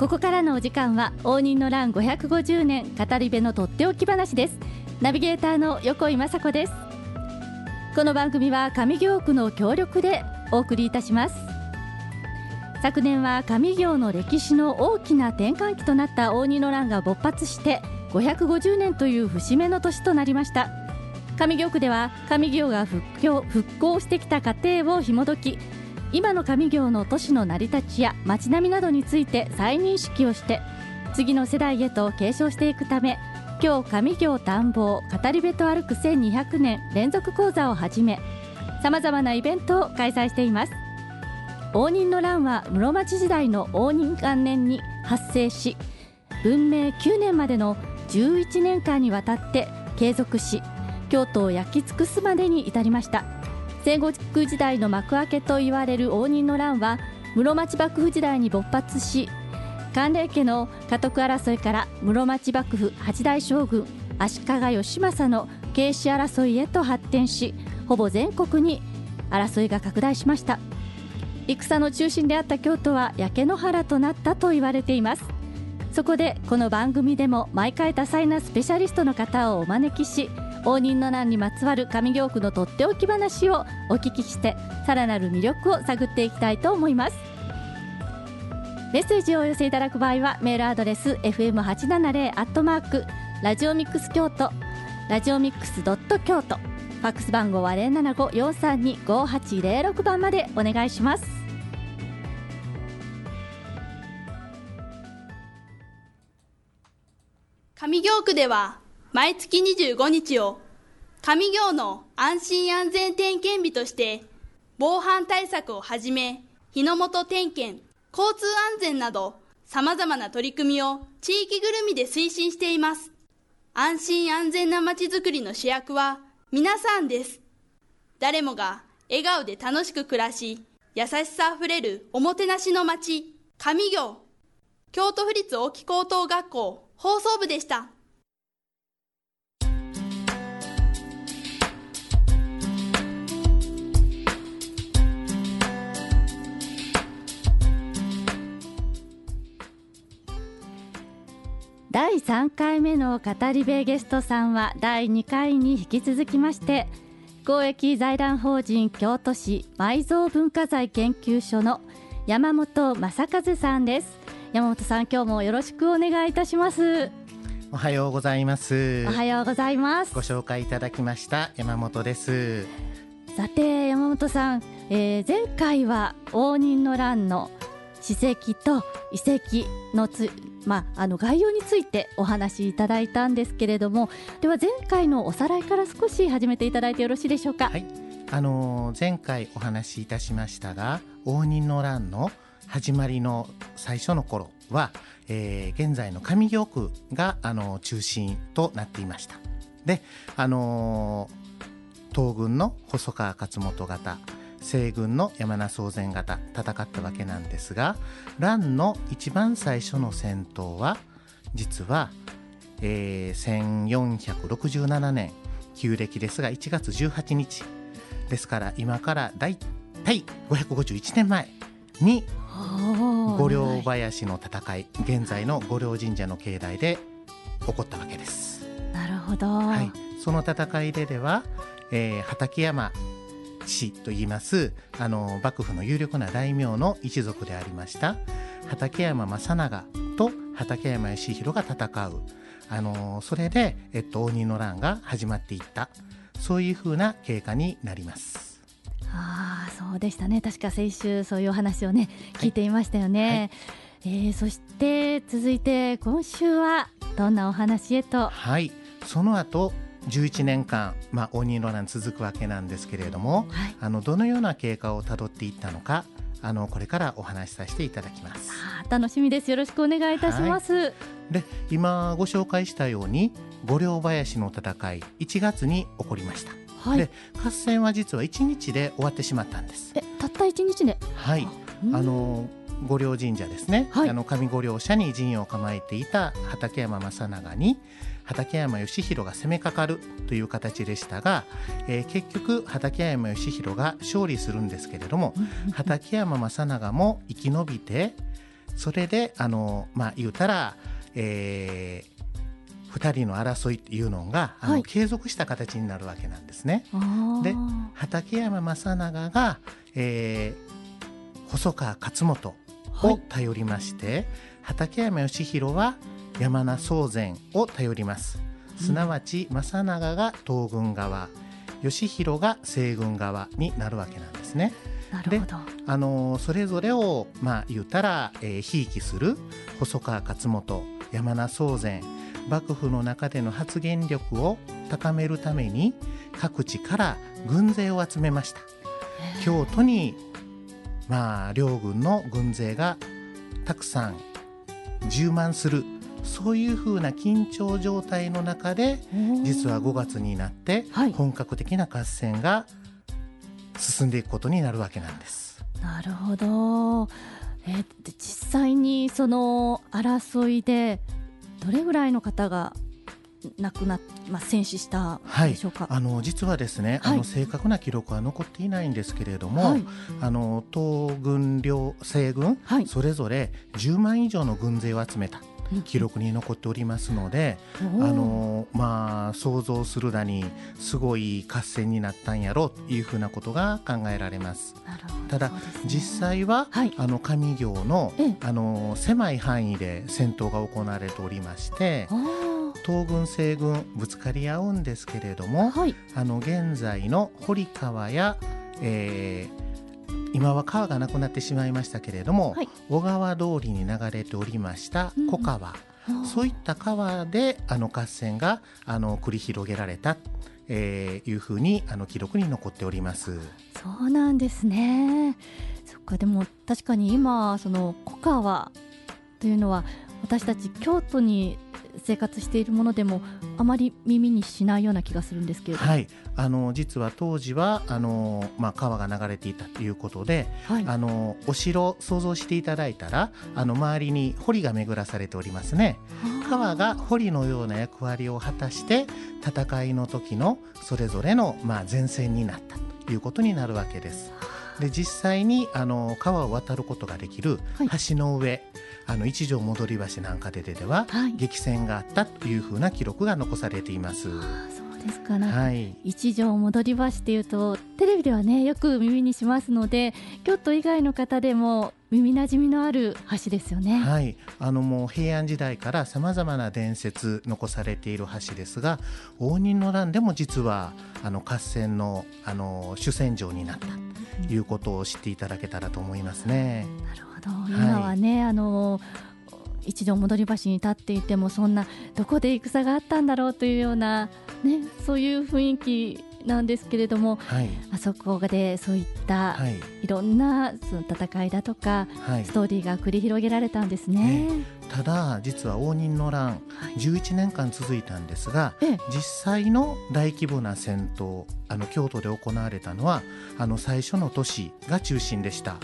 ここからのお時間は応仁の乱550年語り部のとっておき話です。ナビゲーターの横井雅子です。この番組は上京区の協力でお送りいたします。昨年は上京の歴史の大きな転換期となった応仁の乱が勃発して550年という節目の年となりました。上京区では上京が復興復興してきた過程を紐解き今の上京の都市の成り立ちや街並みなどについて再認識をして次の世代へと継承していくため今日上京探訪語り部と歩く1200年連続講座をはじめさまざまなイベントを開催しています。応仁の乱は室町時代の応仁元年に発生し文明9年までの11年間にわたって継続し京都を焼き尽くすまでに至りました。戦国時代の幕開けと言われる応仁の乱は室町幕府時代に勃発し寒冷家の家督争いから室町幕府八代将軍足利義政の慶氏争いへと発展しほぼ全国に争いが拡大しました。戦の中心であった京都は焼け野原となったと言われています。そこでこの番組でも毎回多彩なスペシャリストの方をお招きし応仁の乱にまつわる上京区のとっておき話をお聞きしてさらなる魅力を探っていきたいと思います。メッセージをお寄せいただく場合はメールアドレス fm870 アットマークラジオミックス京都ラジオミックスドット京都ファックス番号は075-432-5806番までお願いします。上京区では毎月25日を上京の安心安全点検日として防犯対策をはじめ日の元点検交通安全など様々な取り組みを地域ぐるみで推進しています。安心安全な街づくりの主役は皆さんです。誰もが笑顔で楽しく暮らし優しさあふれるおもてなしの街上京京都府立大木高等学校放送部でした。第3回目の語り部ゲストさんは第2回に引き続きまして公益財団法人京都市埋蔵文化財研究所の山本正和さんです。山本さん今日もよろしくお願いいたします。おはようございます。おはようございます。ご紹介いただきました山本です。さて山本さん、えー、前回は応仁の乱の史跡と遺跡のつまあ、あの概要についてお話しいただいたんですけれどもでは前回のおさらいから少し始めていただいてよろしいでしょうか？はいあの、前回お話しいたしましたが応仁の乱の始まりの最初の頃は、えー、現在の上京区が、あの、中心となっていました。で、あの東軍の細川勝元方西軍の山名宗全方戦ったわけなんですが乱の一番最初の戦闘は実は、えー、1467年旧暦ですが1月18日。ですから今からだいたい551年前に五稜林の戦い現在の五稜神社の境内で起こったわけです。なるほど、はい、その戦いででは、えー、畠山氏といいますあの幕府の有力な大名の一族でありました畠山正長と畠山義弘が戦う。あのそれで、えっと、応仁の乱が始まっていった。そういうふうな経過になります。ああそうでしたね。確か先週そういうお話をね聞いていましたよね。はい、えー、そして続いて今週はどんなお話へと。はい。その後11年間、まあ、応仁の乱続くわけなんですけれども、はい、あのどのような経過をたどっていったのかあのこれからお話しさせていただきます。楽しみです。よろしくお願いいたします、はい、で今ご紹介したように五稜林の戦い1月に起こりました、はい、で合戦は実は1日で終わってしまったんです。えたった1日で？はい。あの五稜神社ですね、はい、あの上五稜社に陣を構えていた畠山正長に畠山義弘が攻めかかるという形でしたが、えー、結局畠山義弘が勝利するんですけれども畠山正長も生き延びてそれであのまあ言うたら、えー、2人の争いっていうのがあの、はい、継続した形になるわけなんですね。で畠山正長が、えー、細川勝元を頼りまして、はい、畠山義弘は山名宗全を頼ります。すなわち正長が東軍側義弘が西軍側になるわけなんですね。なるほどあのそれぞれをまあ言ったら、えー、ひいきする細川勝元山名宗全幕府の中での発言力を高めるために各地から軍勢を集めました京都にまあ両軍の軍勢がたくさん充満するそういうふうな緊張状態の中で実は5月になって本格的な合戦が進んでいくことになるわけなんです。なるほど。え実際にその争いでどれぐらいの方が亡くなっ、まあ、戦死したでしょうか、はい、あの実はですね、はい、あの正確な記録は残っていないんですけれども、はい、あの東軍両西軍、それぞれ10万以上の軍勢を集めた記録に残っておりますので、あのまあ想像するだにすごい合戦になったんやろうというふうなことが考えられます。ただ、実際は、はい、あの上行のあの狭い範囲で戦闘が行われておりまして。東軍西軍ぶつかり合うんですけれども、はい、あの現在の堀川や、えー、今は川がなくなってしまいましたけれども、はい、小川通りに流れておりました小川、うん、そういった川であの合戦があの繰り広げられたえー、いうふうにあの記録に残っております。そうなんですね。そっかでも確かに今その小川というのは私たち京都に生活しているものでもあまり耳にしないような気がするんですけれど。はい、あの実は当時はあの、まあ、川が流れていたということで、はい、あのお城想像していただいたらあの周りに堀が巡らされておりますね。川が堀のような役割を果たして戦いの時のそれぞれの、まあ、前線になったということになるわけです。で実際にあの川を渡ることができる橋の上、はい、あの一条戻り橋なんかででは、はい、激戦があったというふうな記録が残されています。そうですか。はい、一条戻り橋っていうとテレビではねよく耳にしますので京都以外の方でも耳なじみのある橋ですよね。はい、あのもう平安時代からさまざまな伝説残されている橋ですが、応仁の乱でも実はあの合戦のあの主戦場になった。ということを知っていただけたらと思いますね。なるほど。今はね、はい、あの一度戻り橋に立っていてもそんなどこで戦があったんだろうというようなねそういう雰囲気なんですけれども、はい、あそこでそういった、はい、いろんなその戦いだとか、はい、ストーリーが繰り広げられたんですね。ただ実は応仁の乱、11年間続いたんですが、実際の大規模な戦闘あの京都で行われたのはあの最初の年が中心でした。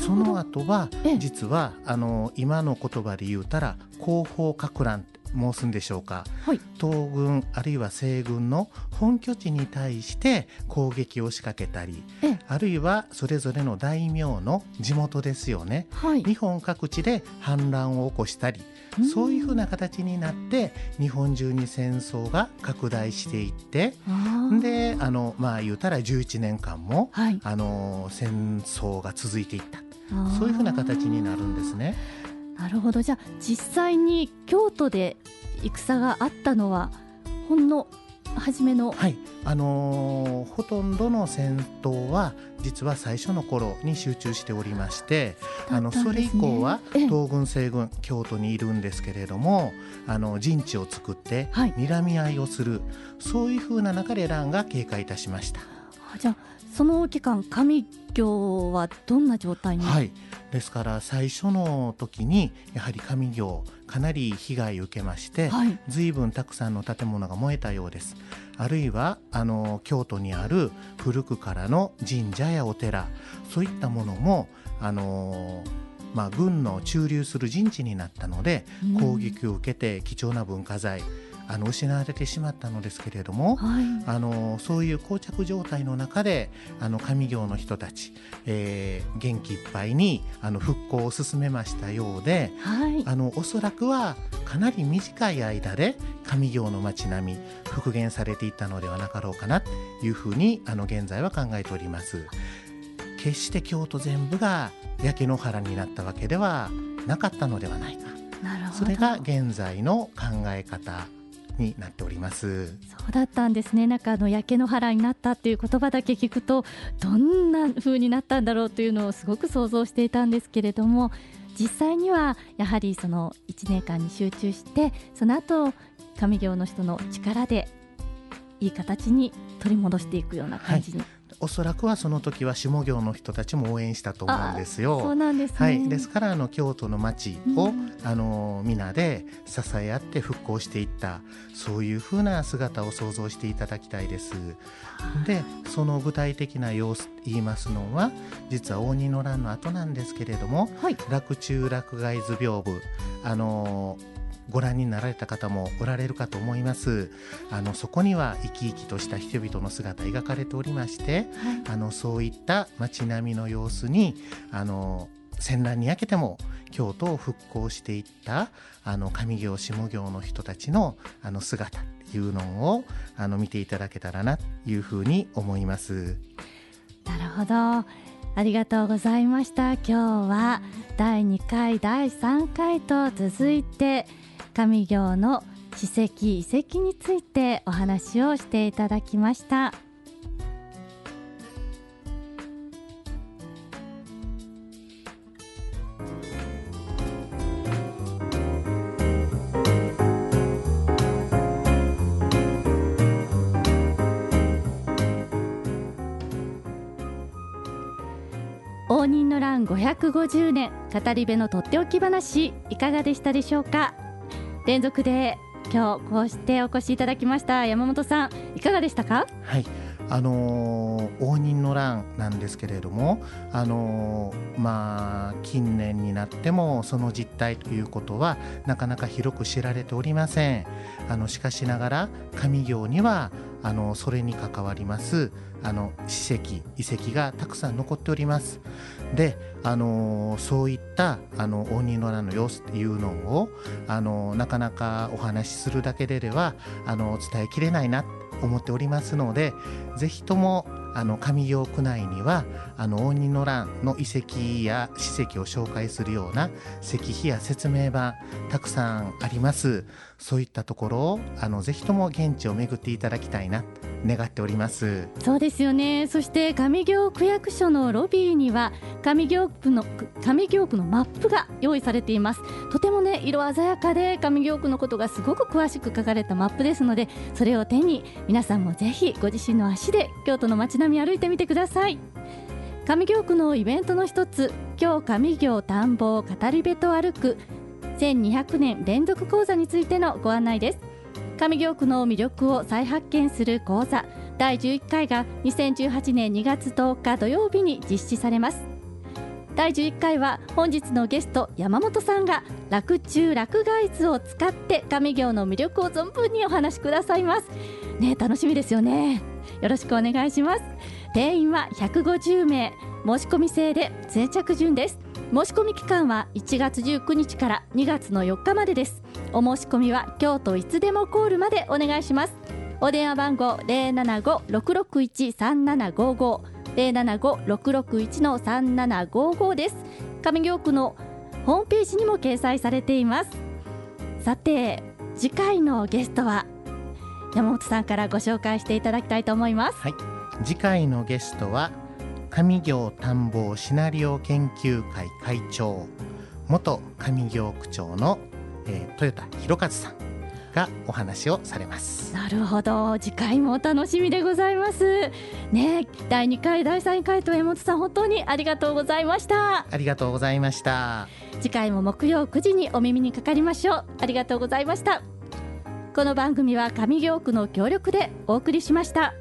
その後は実はあの今の言葉で言うたら後方か乱申すんでしょうか、はい、東軍あるいは西軍の本拠地に対して攻撃を仕掛けたりあるいはそれぞれの大名の地元ですよね、はい、日本各地で反乱を起こしたりそういうふうな形になって日本中に戦争が拡大していってであのまあ言うたら11年間も、はい、あの戦争が続いていった。そういうふうな形になるんですね。なるほど。じゃあ実際に京都で戦があったのはほんの初めの？はい。あのー、ほとんどの戦闘は実は最初の頃に集中しておりまして、ね、あのそれ以降は東軍西軍京都にいるんですけれどもあの陣地を作って睨み合いをする、はい、そういうふうな中で乱が経過いたしました。じゃあその期間上京はどんな状態に、はい、ですから最初の時にやはり上行かなり被害を受けまして、はい、随分たくさんの建物が燃えたようです。あるいはあの京都にある古くからの神社やお寺そういったものもあのまあ、軍の駐留する陣地になったので攻撃を受けて貴重な文化財あの失われてしまったのですけれども、はい。あのそういう膠着状態の中であの上行の人たち、えー元気いっぱいにあの復興を進めましたようではい。あのおそらくはかなり短い間で上行の街並み復元されていったのではなかろうかなというふうにあの現在は考えております。決して京都全部が焼け野原になったわけではなかったのではないか。なるほど。それが現在の考え方になっております。そうだったんですねなんかあの焼け野原になったっていう言葉だけ聞くとどんな風になったんだろうというのをすごく想像していたんですけれども実際にはやはりその1年間に集中してその後上行の人の力でいい形に取り戻していくような感じに、おそらくはその時は下行の人たちも応援したと思うんですよ。そうなんですね、はい、ですからあの京都の町を、うん。あの皆で支え合って復興していったそういうふうな姿を想像していただきたいです。でその具体的な様子言いますのは実は応仁の乱の後なんですけれどもはい。洛中洛外図屏風あのご覧になられた方もおられるかと思います。あのそこには生き生きとした人々の姿描かれておりましてはい。あのそういった街並みの様子にあの戦乱に焼けても京都を復興していったあの上行下行の人たちのあの姿っていうのをあの見ていただけたらなというふうに思います。なるほど。ありがとうございました。今日は第2回第3回と続いて上行の史跡遺跡についてお話をしていただきました。応仁の乱550年語り部のとっておき話いかがでしたでしょうか？連続で今日こうしてお越しいただきました。山本さんいかがでしたか？はい。あのー応仁の乱なんですけれども、あのーまあ近年になってもその実態ということはなかなか広く知られておりません。あのしかしながら上行にはあのそれに関わりますあの史跡遺跡がたくさん残っております。で、あのそういったあの鬼の乱の様子っていうのを、あのなかなかお話しするだけでではあの伝えきれないなと思っておりますのでぜひともあの上京区内にはあの応仁の乱の遺跡や史跡を紹介するような石碑や説明板たくさんあります。そういったところをあのぜひとも現地を巡っていただきたいな。願っております。そうですよね。そして上京区役所のロビーには上京区の上京区のマップが用意されています。とてもね色鮮やかで上京区のことがすごく詳しく書かれたマップですのでそれを手に皆さんもぜひご自身の足で京都の街並み歩いてみてください。上京区のイベントの一つ今日上京田んぼを語り部と歩く1200年連続講座についてのご案内です。上京区の魅力を再発見する講座第11回が2018年2月10日土曜日に実施されます。第11回は本日のゲスト山本さんが洛中洛外図を使って上京の魅力を存分にお話しくださいます。ね楽しみですよね。よろしくお願いします。定員は150名。申し込み制で先着順です。申し込み期間は1月19日から2月の4日までです。お申し込みは京都いつでもコールまでお願いします。お電話番号075-661-3755 075-661の3755です。上京区のホームページにも掲載されています。さて次回のゲストは山本さんからご紹介していただきたいと思います。はい。次回のゲストは上行探訪シナリオ研究会会長元上行区長の、えー豊田博和さんがお話をされます。なるほど。次回もお楽しみでございます。ね第2回第3回と山本さん本当にありがとうございました。ありがとうございました。次回も木曜9時にお耳にかかりましょう。ありがとうございました。この番組は上京区の協力でお送りしました